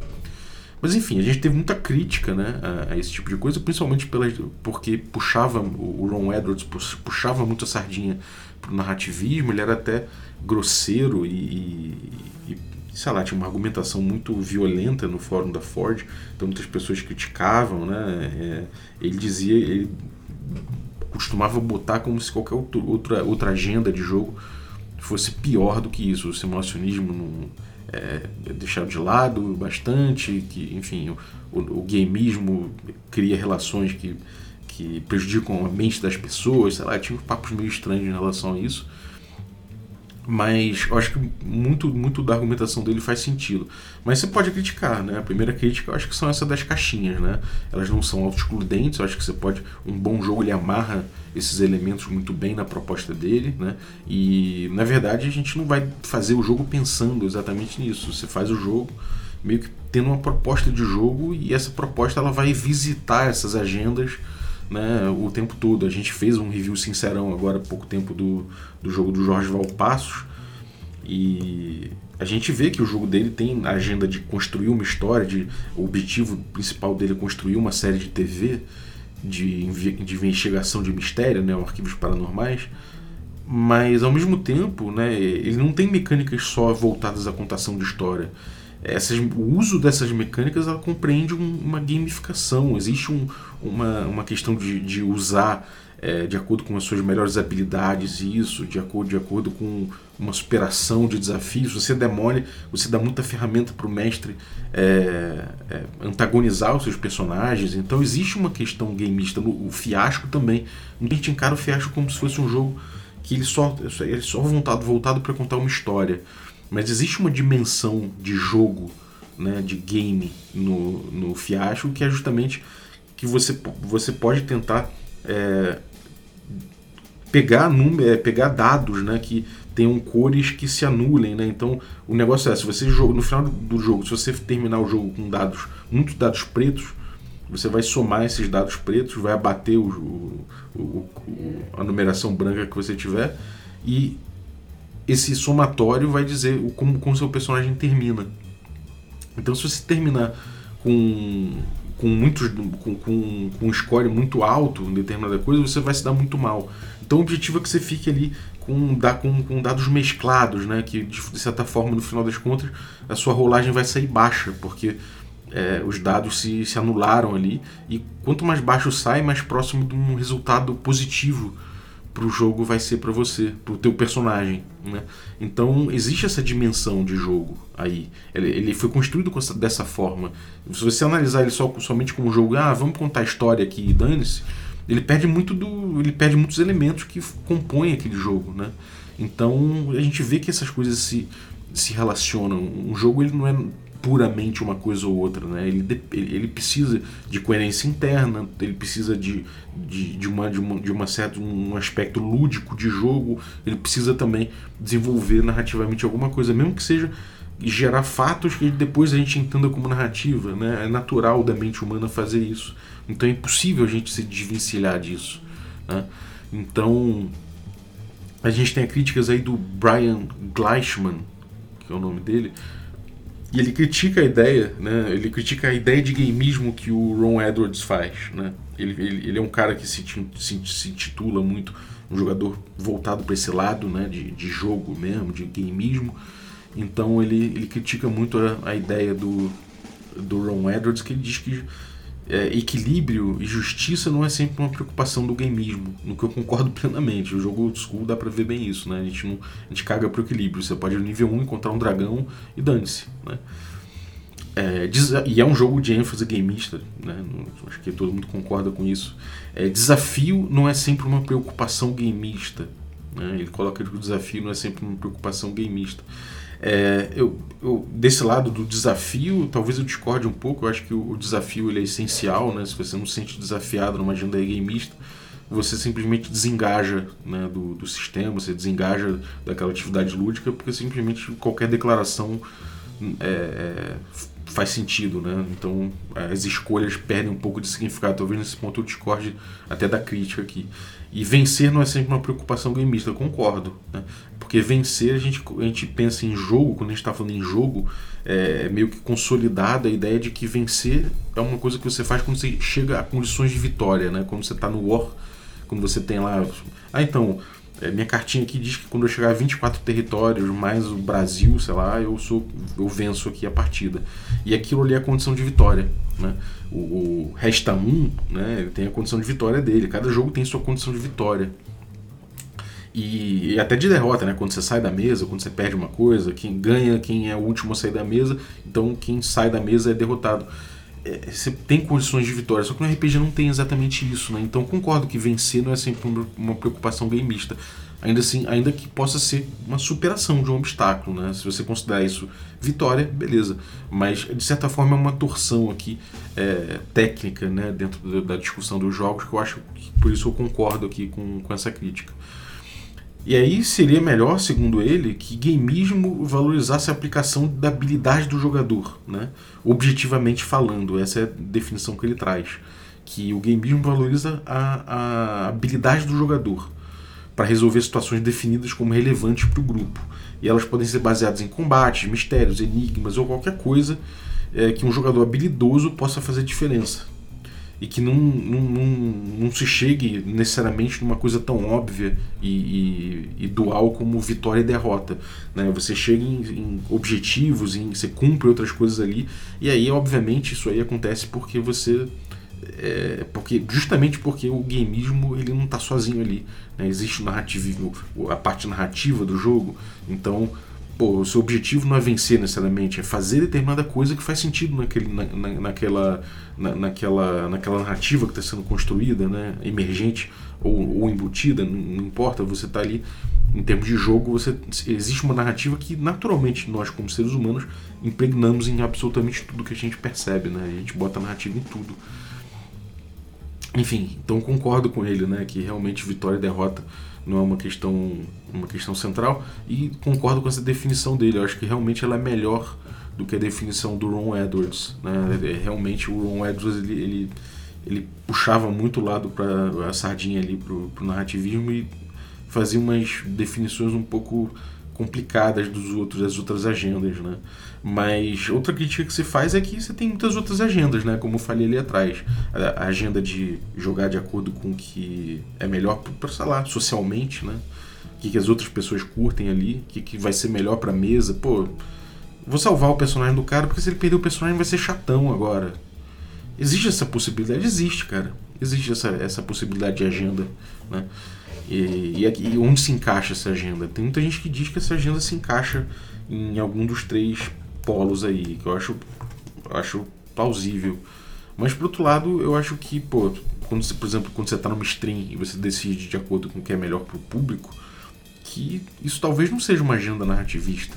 Mas enfim, a gente teve muita crítica né, a, a esse tipo de coisa, principalmente pela, porque puxava o Ron Edwards puxava muito a sardinha pro narrativismo, ele era até grosseiro e, e, e sei lá, tinha uma argumentação muito violenta no fórum da Ford, então muitas pessoas criticavam, né? É, ele dizia, ele costumava botar como se qualquer outro, outra, outra agenda de jogo fosse pior do que isso, o simulacionismo não é, é deixado de lado bastante, que enfim, o, o, o gameismo cria relações que, que prejudicam a mente das pessoas, sei lá, tinha papos meio estranhos em relação a isso. Mas eu acho que muito, muito da argumentação dele faz sentido. Mas você pode criticar, né? A primeira crítica eu acho que são essa das caixinhas, né? Elas não são auto-excludentes, eu acho que você pode. Um bom jogo ele amarra esses elementos muito bem na proposta dele, né? E na verdade a gente não vai fazer o jogo pensando exatamente nisso. Você faz o jogo meio que tendo uma proposta de jogo e essa proposta ela vai visitar essas agendas né, o tempo todo. A gente fez um review sincerão agora há pouco tempo do, do jogo do Jorge Valpassos e a gente vê que o jogo dele tem a agenda de construir uma história, de, o objetivo principal dele é construir uma série de TV de, de investigação de mistério, né, arquivos paranormais, mas ao mesmo tempo, né, ele não tem mecânicas só voltadas à contação de história. Essas, o uso dessas mecânicas ela compreende um, uma gamificação, existe um, uma, uma questão de, de usar é, de acordo com as suas melhores habilidades isso, de acordo, de acordo com uma superação de desafios. Você demole, você dá muita ferramenta para o mestre é, é, antagonizar os seus personagens. Então existe uma questão gameista. O fiasco também. A gente encara o fiasco como se fosse um jogo que ele só, ele só voltado, voltado para contar uma história. Mas existe uma dimensão de jogo, né, de game no, no fiasco que é justamente que você, você pode tentar é, pegar, número, é, pegar dados né, que tenham cores que se anulem. Né? Então o negócio é, se você joga, no final do jogo, se você terminar o jogo com dados, muitos dados pretos, você vai somar esses dados pretos, vai abater o, o, o, a numeração branca que você tiver e esse somatório vai dizer como, como seu personagem termina. Então se você terminar com com muitos com, com, com um score muito alto em determinada coisa, você vai se dar muito mal. Então o objetivo é que você fique ali com, com, com dados mesclados, né? Que de, de, certa forma, no final das contas, a sua rolagem vai sair baixa, porque é, os dados se, se anularam ali. E quanto mais baixo sai, mais próximo de um resultado positivo pro jogo vai ser para você, pro teu personagem, né? Então existe essa dimensão de jogo aí. Ele, ele foi construído dessa forma. Se você analisar ele só somente como jogo, ah, vamos contar a história aqui e dane-se, ele perde muito do, ele perde muitos elementos que compõem aquele jogo, né? Então a gente vê que essas coisas se se relacionam. Um jogo ele não é puramente uma coisa ou outra, né? Ele, ele precisa de coerência interna, ele precisa de, de, de, uma, de, uma, de uma certa, um aspecto lúdico de jogo, ele precisa também desenvolver narrativamente alguma coisa, mesmo que seja gerar fatos que depois a gente entenda como narrativa, né? É natural da mente humana fazer isso. Então é impossível a gente se desvencilhar disso, né? Então a gente tem críticas aí do Brian Gleichman, que é o nome dele, e ele critica a ideia, né? Ele critica a ideia de gameismo que o Ron Edwards faz, né? Ele, ele, ele é um cara que se, se, se intitula muito um jogador voltado para esse lado, né? De, de jogo mesmo, de gameismo. Então ele, ele critica muito a, a ideia do, do Ron Edwards, que ele diz que é, equilíbrio e justiça não é sempre uma preocupação do gameismo, no que eu concordo plenamente. O jogo old school dá pra ver bem isso, né? A gente, não, a gente caga pro equilíbrio. Você pode no nível 1 encontrar um dragão e dane-se, né? É, e é um jogo de ênfase gameista, né? acho que todo mundo concorda com isso. É, desafio não é sempre uma preocupação gameista. Né? Ele coloca que o desafio não é sempre uma preocupação gameista. É, eu, eu, desse lado do desafio, talvez eu discorde um pouco. Eu acho que o, o desafio ele é essencial, né? Se você não se sente desafiado numa agenda gameista, você simplesmente desengaja né, do, do sistema, você desengaja daquela atividade lúdica, porque simplesmente qualquer declaração é, é, faz sentido, né? Então as escolhas perdem um pouco de significado. Talvez nesse ponto eu discorde até da crítica aqui. E vencer não é sempre uma preocupação gameista, concordo. Né? Porque vencer, a gente, a gente pensa em jogo, quando a gente está falando em jogo, é meio que consolidada a ideia de que vencer é uma coisa que você faz quando você chega a condições de vitória, né? Quando você está no War, quando você tem lá. Ah, então, é, minha cartinha aqui diz que quando eu chegar a 24 territórios, mais o Brasil, sei lá, eu sou eu venço aqui a partida. E aquilo ali é a condição de vitória. Né? O, o Resta 1 né, tem a condição de vitória dele. Cada jogo tem sua condição de vitória. E, e, até de derrota, né? Quando você sai da mesa, quando você perde uma coisa, quem ganha, quem é o último a sair da mesa, então quem sai da mesa é derrotado. É, você tem condições de vitória, só que no RPG não tem exatamente isso, né? Então concordo que vencer não é sempre uma preocupação gameista. Ainda assim, ainda que possa ser uma superação de um obstáculo, né? Se você considerar isso vitória, beleza. Mas de certa forma é uma torção aqui é, técnica, né? Dentro da discussão dos jogos que eu acho que por isso eu concordo aqui com, com essa crítica. E aí seria melhor, segundo ele, que gameismo valorizasse a aplicação da habilidade do jogador, né? objetivamente falando, essa é a definição que ele traz. que o gameismo valoriza a, a habilidade do jogador para resolver situações definidas como relevantes para o grupo. E elas podem ser baseadas em combates, mistérios, enigmas ou qualquer coisa é, que um jogador habilidoso possa fazer diferença. E que não, não, não, não se chegue necessariamente numa coisa tão óbvia e, e, e dual como vitória e derrota. Né? Você chega em, em objetivos, em, você cumpre outras coisas ali, e aí, obviamente, isso aí acontece porque você é, porque justamente porque o gameismo ele não está sozinho ali né? existe narrativo a parte narrativa do jogo então pô, o seu objetivo não é vencer necessariamente é fazer determinada coisa que faz sentido naquele, na, na, naquela, na, naquela, naquela narrativa que está sendo construída né? emergente ou, ou embutida não, não importa você está ali em termos de jogo você existe uma narrativa que naturalmente nós como seres humanos impregnamos em absolutamente tudo que a gente percebe né? a gente bota narrativa em tudo enfim, então concordo com ele, né, que realmente vitória e derrota não é uma questão, uma questão central e concordo com essa definição dele. Eu acho que realmente ela é melhor do que a definição do Ron Edwards, né? É, realmente o Ron Edwards ele, ele, ele puxava muito o lado para a sardinha ali pro, pro narrativismo e fazia umas definições um pouco complicadas dos outros, das outras agendas, né? Mas outra crítica que se faz é que você tem muitas outras agendas, né? Como eu falei ali atrás. A agenda de jogar de acordo com o que é melhor para, sei lá, socialmente, né? O que, que as outras pessoas curtem ali, o que, que vai ser melhor pra mesa. Pô, vou salvar o personagem do cara porque se ele perder o personagem vai ser chatão agora. Existe essa possibilidade? Existe, cara. Existe essa, essa possibilidade de agenda, né? E, e, e onde se encaixa essa agenda? Tem muita gente que diz que essa agenda se encaixa em algum dos três polos aí, que eu acho, acho plausível. Mas por outro lado, eu acho que, pô, quando você, por exemplo, quando você está numa stream e você decide de acordo com o que é melhor para o público, que isso talvez não seja uma agenda narrativista,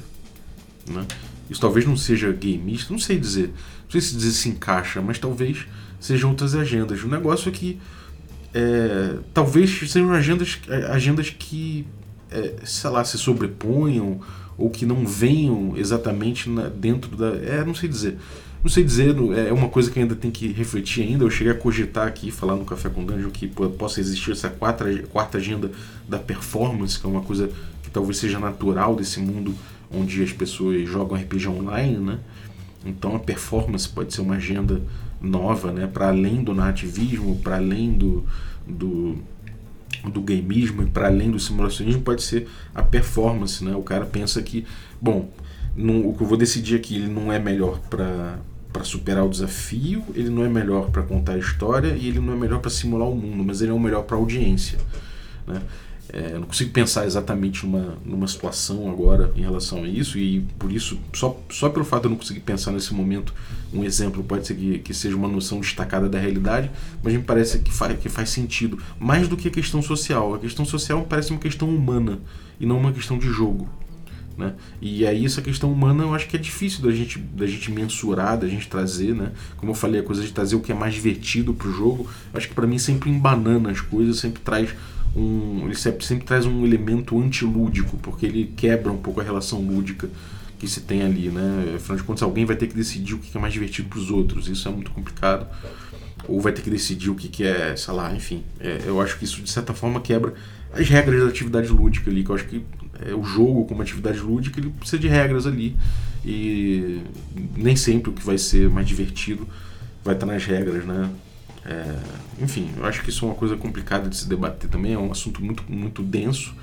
né? Isso talvez não seja gameista, não sei dizer, não sei se dizer se encaixa, mas talvez sejam outras agendas. O negócio é que é, talvez sejam agendas, agendas que, é, sei lá, se sobreponham ou que não venham exatamente na, dentro da. É, não sei dizer. Não sei dizer, é uma coisa que ainda tem que refletir ainda. Eu cheguei a cogitar aqui, falar no Café com Dungeon, que possa existir essa quarta, quarta agenda da performance, que é uma coisa que talvez seja natural desse mundo onde as pessoas jogam RPG online, né? Então a performance pode ser uma agenda nova, né? Para além do nativismo, para além do, do do gameismo e para além do simulacionismo pode ser a performance, né? O cara pensa que, bom, o que eu vou decidir aqui, ele não é melhor para para superar o desafio, ele não é melhor para contar a história e ele não é melhor para simular o mundo, mas ele é o melhor para audiência, né? É, eu não consigo pensar exatamente numa, numa situação agora em relação a isso, e por isso, só, só pelo fato de eu não conseguir pensar nesse momento, um exemplo pode ser que, que seja uma noção destacada da realidade, mas me parece que faz, que faz sentido. Mais do que a questão social. A questão social parece uma questão humana e não uma questão de jogo. Né? E aí essa questão humana eu acho que é difícil da gente, da gente mensurar, da gente trazer, né? Como eu falei, a coisa de trazer o que é mais divertido pro jogo, acho que para mim sempre embanana as coisas, sempre traz um, ele sempre, sempre traz um elemento antilúdico, porque ele quebra um pouco a relação lúdica que se tem ali, né? Afinal de contas, alguém vai ter que decidir o que é mais divertido para os outros, isso é muito complicado. Ou vai ter que decidir o que é, sei lá, enfim. É, eu acho que isso de certa forma quebra as regras da atividade lúdica ali, que eu acho que é, o jogo como atividade lúdica ele precisa de regras ali e nem sempre o que vai ser mais divertido vai estar nas regras, né? É, enfim, eu acho que isso é uma coisa complicada de se debater também, é um assunto muito, muito denso,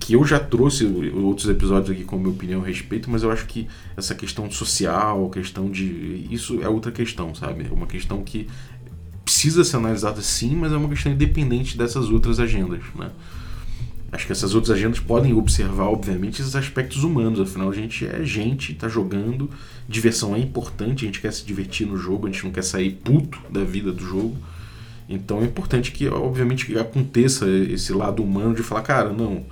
que eu já trouxe outros episódios aqui com a minha opinião a respeito, mas eu acho que essa questão social, questão de. Isso é outra questão, sabe? É uma questão que precisa ser analisada sim, mas é uma questão independente dessas outras agendas, né? Acho que essas outras agendas podem observar, obviamente, esses aspectos humanos. Afinal, a gente é gente, está jogando. Diversão é importante, a gente quer se divertir no jogo, a gente não quer sair puto da vida do jogo. Então é importante que, obviamente, aconteça esse lado humano de falar, cara, não,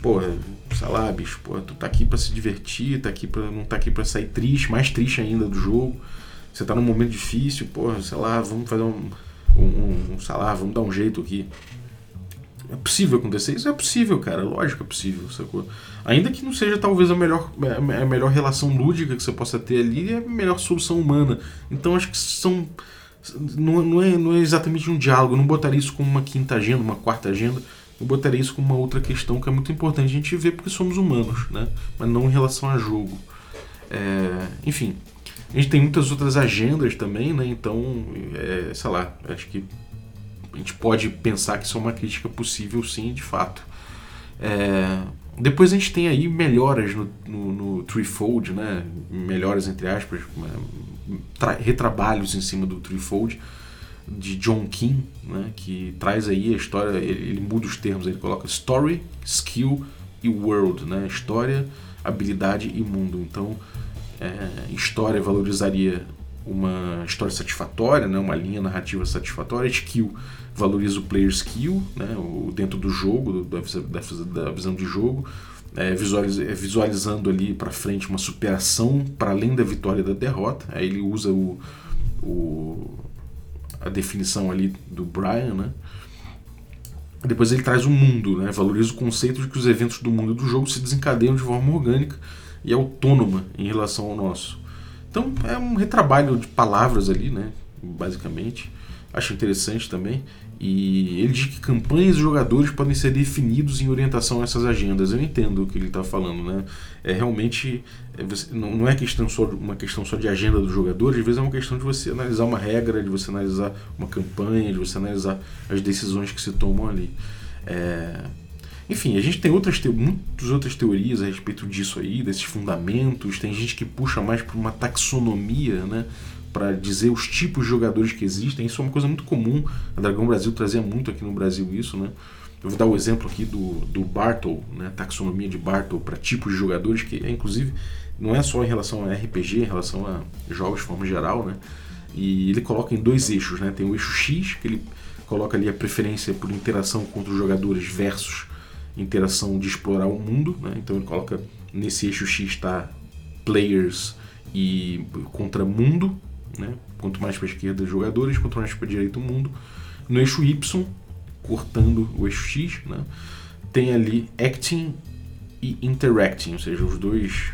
porra, sei lá, bicho, porra, tu tá aqui para se divertir, tá aqui pra, não tá aqui para sair triste, mais triste ainda do jogo. Você tá num momento difícil, porra, sei lá, vamos fazer um, um, um sei lá, vamos dar um jeito aqui. É possível acontecer isso? É possível, cara. Lógico que é possível, sacou? Ainda que não seja talvez a melhor, a melhor relação lúdica que você possa ter ali, é a melhor solução humana. Então acho que são, não, não, é, não é exatamente um diálogo, eu não botaria isso como uma quinta agenda, uma quarta agenda, eu botaria isso como uma outra questão que é muito importante a gente ver porque somos humanos, né? Mas não em relação a jogo. É, enfim, a gente tem muitas outras agendas também, né? Então, é, sei lá, acho que a gente pode pensar que isso é uma crítica possível, sim, de fato. É, depois a gente tem aí melhoras no, no, no Threefold, né? Melhoras entre aspas, retrabalhos em cima do Threefold de John King, né? Que traz aí a história, ele, ele muda os termos, ele coloca story, skill e world, né? História, habilidade e mundo. Então, é, história valorizaria uma história satisfatória, né? Uma linha narrativa satisfatória. Skill valoriza o player skill, né? O, dentro do jogo, da, da, da visão de jogo. É, visualiz, é, visualizando ali para frente uma superação para além da vitória e da derrota. Aí ele usa o, o, a definição ali do Brian, né? Depois ele traz o mundo, né? valoriza o conceito de que os eventos do mundo do jogo se desencadeiam de forma orgânica e autônoma em relação ao nosso. Então é um retrabalho de palavras ali, né? basicamente. Acho interessante também. E ele diz que campanhas e jogadores podem ser definidos em orientação a essas agendas. Eu entendo o que ele está falando, né? É realmente é, não é questão só uma questão só de agenda dos jogadores. Às vezes é uma questão de você analisar uma regra, de você analisar uma campanha, de você analisar as decisões que se tomam ali. É... Enfim, a gente tem outras muitas outras teorias a respeito disso aí, desses fundamentos. Tem gente que puxa mais para uma taxonomia, né? para dizer os tipos de jogadores que existem. Isso é uma coisa muito comum. A Dragão Brasil trazia muito aqui no Brasil isso, né? Eu vou dar o exemplo aqui do, do Bartle, né? taxonomia de Bartle para tipos de jogadores, que é inclusive não é só em relação a RPG, em relação a jogos de forma geral, né? E ele coloca em dois eixos, né? Tem o eixo X, que ele coloca ali a preferência por interação contra os jogadores versus interação de explorar o mundo, né? Então ele coloca nesse eixo X está players e contra mundo, né? Quanto mais para a esquerda, jogadores, quanto mais para a direita, o mundo. No eixo Y, cortando o eixo X, né? tem ali acting e interacting, ou seja, os dois,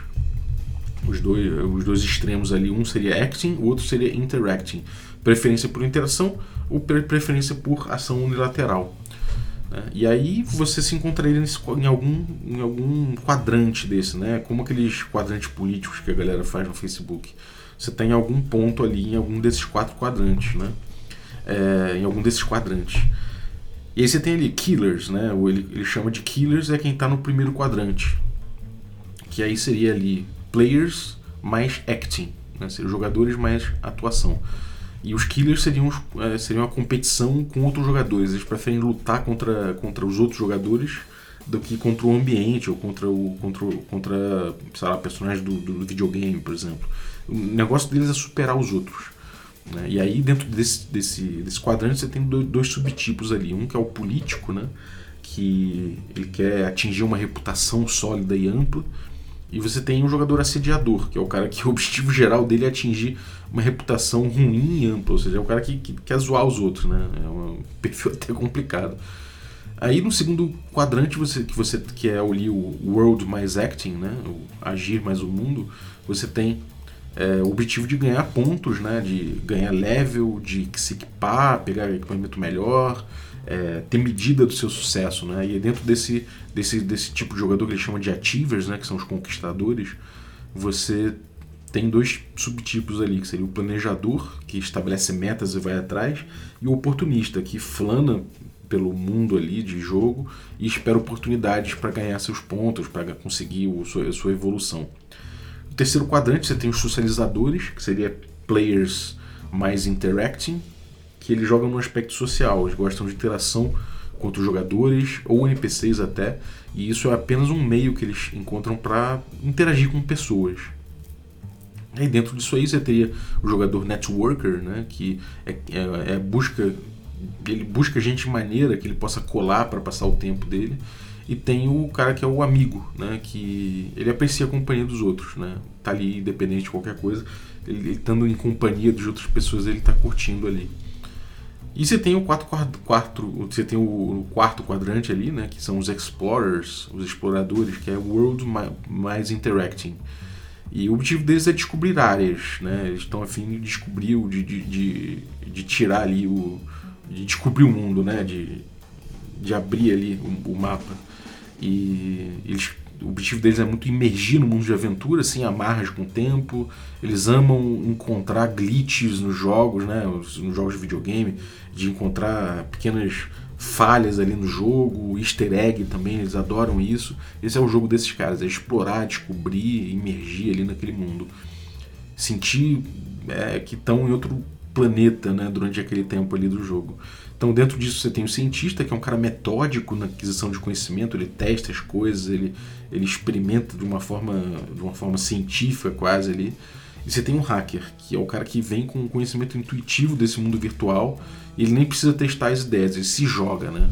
os dois, os dois extremos ali. Um seria acting, o outro seria interacting. Preferência por interação ou preferência por ação unilateral. Né? E aí você se encontraria nesse, em, algum, em algum quadrante desse, né? como aqueles quadrantes políticos que a galera faz no Facebook você tem algum ponto ali em algum desses quatro quadrantes, né? É, em algum desses quadrantes. E aí você tem ali killers, né? Ou ele, ele chama de killers é quem está no primeiro quadrante. Que aí seria ali players mais acting, né? Seriam jogadores mais atuação. E os killers seriam, é, seriam uma competição com outros jogadores. Eles preferem lutar contra, contra os outros jogadores do que contra o ambiente ou contra o contra, contra sei lá, personagens do, do videogame, por exemplo. O negócio deles é superar os outros. Né? E aí, dentro desse, desse, desse quadrante, você tem dois, dois, subtipos ali. Um que é o político, né? que ele quer atingir uma reputação sólida e ampla. E você tem um jogador assediador, que é o cara que o objetivo geral dele é atingir uma reputação ruim e ampla, ou seja, é o cara que, que quer zoar os outros, né? É um perfil até complicado. Aí no segundo quadrante você que você que é ali o world mais acting, né? O agir mais o mundo, você tem é, o objetivo de ganhar pontos, né? de ganhar level, de se equipar, pegar equipamento melhor, é, ter medida do seu sucesso. Né? E dentro desse, desse, desse tipo de jogador que ele chama de achievers, né? que são os conquistadores, você tem dois subtipos ali, que seria o planejador, que estabelece metas e vai atrás, e o oportunista, que flana pelo mundo ali de jogo e espera oportunidades para ganhar seus pontos, para conseguir o, sua, a sua evolução. No terceiro quadrante você tem os socializadores, que seria players mais interacting, que eles jogam no aspecto social, eles gostam de interação com outros jogadores ou NPCs até, e isso é apenas um meio que eles encontram para interagir com pessoas. Aí dentro disso aí você teria o jogador networker, né, que é, é, é busca ele busca gente maneira que ele possa colar para passar o tempo dele e tem o cara que é o amigo, né? Que ele aprecia a companhia dos outros, né? Tá ali independente de qualquer coisa, ele, ele estando em companhia de outras pessoas, ele tá curtindo ali. E você tem o quarto, quarto, você tem o, quarto quadrante ali, né? Que são os explorers, os exploradores, que é world mais interacting. E o objetivo deles é descobrir áreas, né? Eles estão afim de descobrir, de, de, de, de, tirar ali o. de descobrir o mundo, né? De, de abrir ali o, o mapa. E eles o objetivo deles é muito imergir no mundo de aventura, sem amarras com o tempo. Eles amam encontrar glitches nos jogos, né? Nos jogos de videogame, de encontrar pequenas falhas ali no jogo, easter egg também, eles adoram isso. Esse é o jogo desses caras, é explorar, descobrir, imergir ali naquele mundo. Sentir é, que estão em outro planeta, né, durante aquele tempo ali do jogo. Então, dentro disso, você tem o cientista, que é um cara metódico na aquisição de conhecimento, ele testa as coisas, ele, ele experimenta de uma forma, de uma forma científica quase ali. E você tem um hacker, que é o cara que vem com um conhecimento intuitivo desse mundo virtual, e ele nem precisa testar as ideias, ele se joga, né?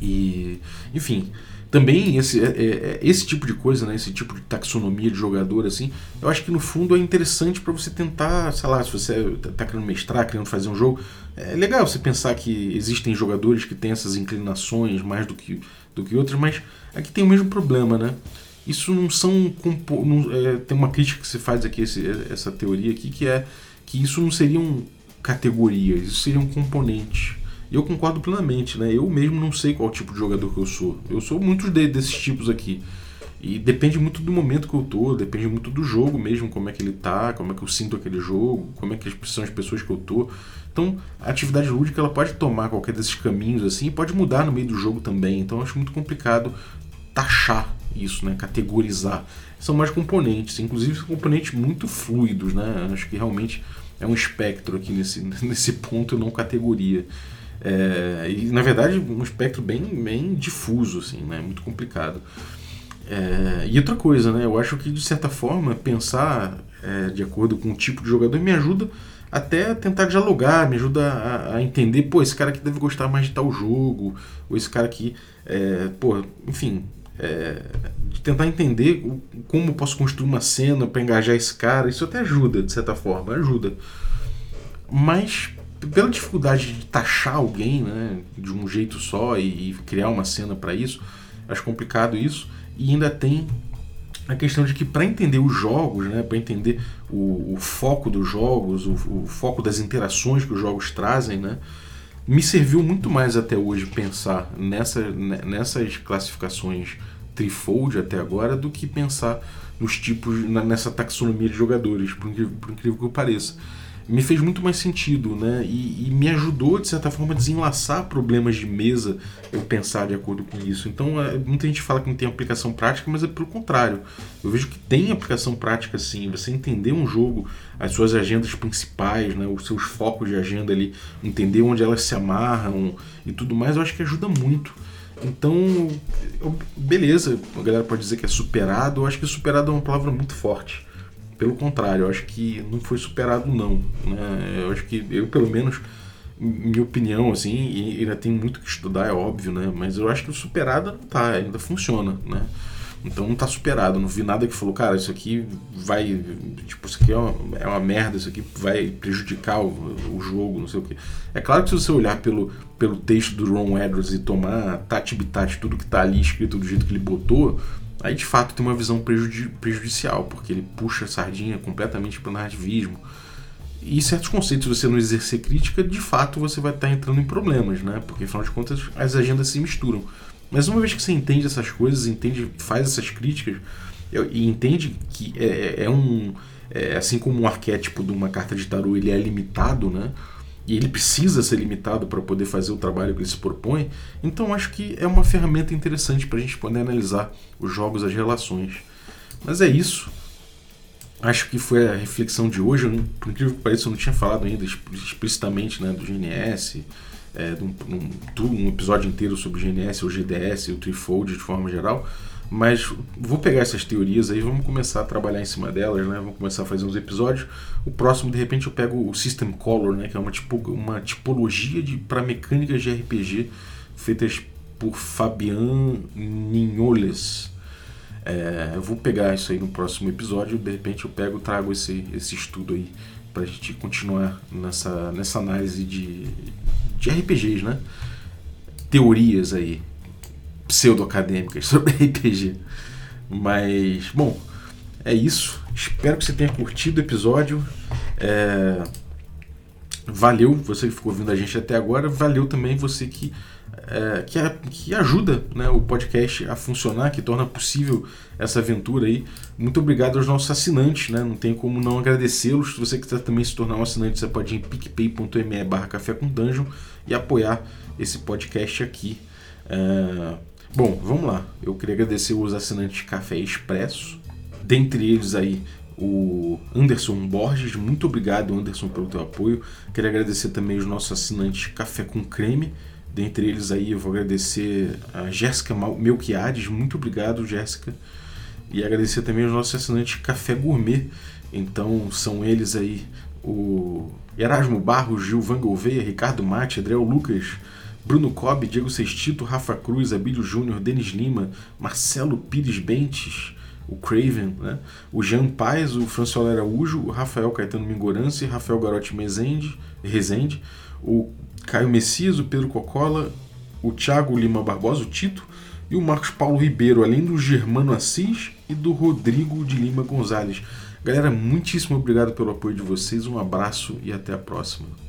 E, enfim, também esse, é, é, é, esse tipo de coisa, né, esse tipo de taxonomia de jogador, assim, eu acho que no fundo é interessante para você tentar, sei lá, se você está querendo mestrar, querendo fazer um jogo, é legal você pensar que existem jogadores que têm essas inclinações mais do que, do que outros, mas aqui tem o mesmo problema, né? Isso não são. Não, é, tem uma crítica que se faz aqui, esse, essa teoria aqui, que é que isso não seriam categorias, isso seriam componentes. E eu concordo plenamente, né? Eu mesmo não sei qual tipo de jogador que eu sou. Eu sou muitos de, desses tipos aqui. E depende muito do momento que eu tô, depende muito do jogo mesmo, como é que ele tá, como é que eu sinto aquele jogo, como é que são as pessoas que eu tô. Então, a atividade lúdica ela pode tomar qualquer desses caminhos assim, pode mudar no meio do jogo também. Então, eu acho muito complicado taxar isso, né? Categorizar. São mais componentes, inclusive componentes muito fluidos, né? Acho que realmente é um espectro aqui nesse, nesse ponto, não categoria. É, e na verdade um espectro bem, bem difuso, assim, né? Muito complicado. É, e outra coisa, né? Eu acho que de certa forma pensar é, de acordo com o tipo de jogador me ajuda até a tentar dialogar, me ajuda a, a, entender, pô, esse cara aqui deve gostar mais de tal jogo, ou esse cara aqui, é, pô, enfim, é, de tentar entender o, como eu posso construir uma cena para engajar esse cara, isso até ajuda, de certa forma, ajuda. Mas pela dificuldade de taxar alguém né, de um jeito só e, e criar uma cena para isso, acho complicado isso. E ainda tem a questão de que para entender os jogos, né, para entender o, o, foco dos jogos, o, o, foco das interações que os jogos trazem, né, me serviu muito mais até hoje pensar nessa, nessas classificações trifold até agora do que pensar nos tipos nessa taxonomia de jogadores, por incrível, por incrível que pareça me fez muito mais sentido, né? E, e, me ajudou, de certa forma, a desenlaçar problemas de mesa eu pensar de acordo com isso. Então, é, muita gente fala que não tem aplicação prática, mas é pelo contrário. Eu vejo que tem aplicação prática sim. Você entender um jogo, as suas agendas principais, né? os seus focos de agenda ali, entender onde elas se amarram e tudo mais, eu acho que ajuda muito. Então, eu, beleza, a galera pode dizer que é superado, eu acho que superado é uma palavra muito forte pelo contrário, eu acho que não foi superado não. Né? Eu acho que eu pelo menos minha opinião assim, ainda tem muito que estudar, é óbvio, né? Mas eu acho que o superado não tá, ainda funciona, né? Então não tá superado, não vi nada que falou, cara, isso aqui vai. Tipo, isso aqui é uma, é uma merda, isso aqui vai prejudicar o, o, jogo, não sei o que. É claro que se você olhar pelo, pelo texto do Ron Edwards e tomar tati-bitati tudo que tá ali escrito do jeito que ele botou, aí de fato tem uma visão prejudi prejudicial, porque ele puxa a sardinha completamente para o narrativismo. E certos conceitos, se você não exercer crítica, de fato você vai estar tá entrando em problemas, né? Porque afinal de contas as agendas se misturam. Mas uma vez que você entende essas coisas, entende, faz essas críticas e entende que é, é, é um. É, assim como um arquétipo de uma carta de tarô ele é limitado, né? E ele precisa ser limitado para poder fazer o trabalho que ele se propõe, então acho que é uma ferramenta interessante para a gente poder analisar os jogos, as relações. Mas é isso. Acho que foi a reflexão de hoje. Eu, por incrível que pareça, eu não tinha falado ainda explicitamente né, do GNS, é, de um, um, um, episódio inteiro sobre GNS, o GDS, o Threefold de forma geral. Mas vou pegar essas teorias aí, vamos começar a trabalhar em cima delas, né? Vamos começar a fazer uns episódios. O próximo, de repente, eu pego o System Color, né? Que é uma, tipo, uma tipologia de para mecânicas de RPG feitas por Fabian Ninholes. É, eu vou pegar isso aí no próximo episódio. De repente, eu pego, trago esse, esse estudo aí para a gente continuar nessa, nessa análise de, de RPGs, né? Teorias aí pseudo-acadêmicas sobre RPG. Mas, bom, é isso. Espero que você tenha curtido o episódio. É... Valeu você que ficou ouvindo a gente até agora. Valeu também você que, é, que, que, ajuda né, o podcast a funcionar, que torna possível essa aventura aí. Muito obrigado aos nossos assinantes, né? Não tem como não agradecê-los. Se você quiser também se tornar um assinante, você pode ir em picpay.me barra café com dungeon e apoiar esse podcast aqui. É... Bom, vamos lá. Eu queria agradecer os assinantes Café Expresso. Dentre eles aí o Anderson Borges. Muito obrigado, Anderson, pelo teu apoio. Queria agradecer também os nossos assinantes Café com Creme. Dentre eles aí eu vou agradecer a Jéssica Melquiades. Muito obrigado, Jéssica. E agradecer também os nossos assinantes Café Gourmet. Então são eles aí o Erasmo Barros, Gilvan Gouveia, Ricardo Mate, Adriel Lucas, Bruno Cobb, Diego Sextito, Rafa Cruz, Abílio Júnior, Denis Lima, Marcelo Pires Bentes, o Craven, né? o Jean Paes, o François Araújo, o Rafael Caetano Mingorance, Rafael Garotti Mezende, Rezende, o Caio Messias, o Pedro Cocola, o Thiago Lima Barbosa, o Tito, e o Marcos Paulo Ribeiro, além do Germano Assis e do Rodrigo de Lima Gonzalez. Galera, muitíssimo obrigado pelo apoio de vocês, um abraço e até a próxima.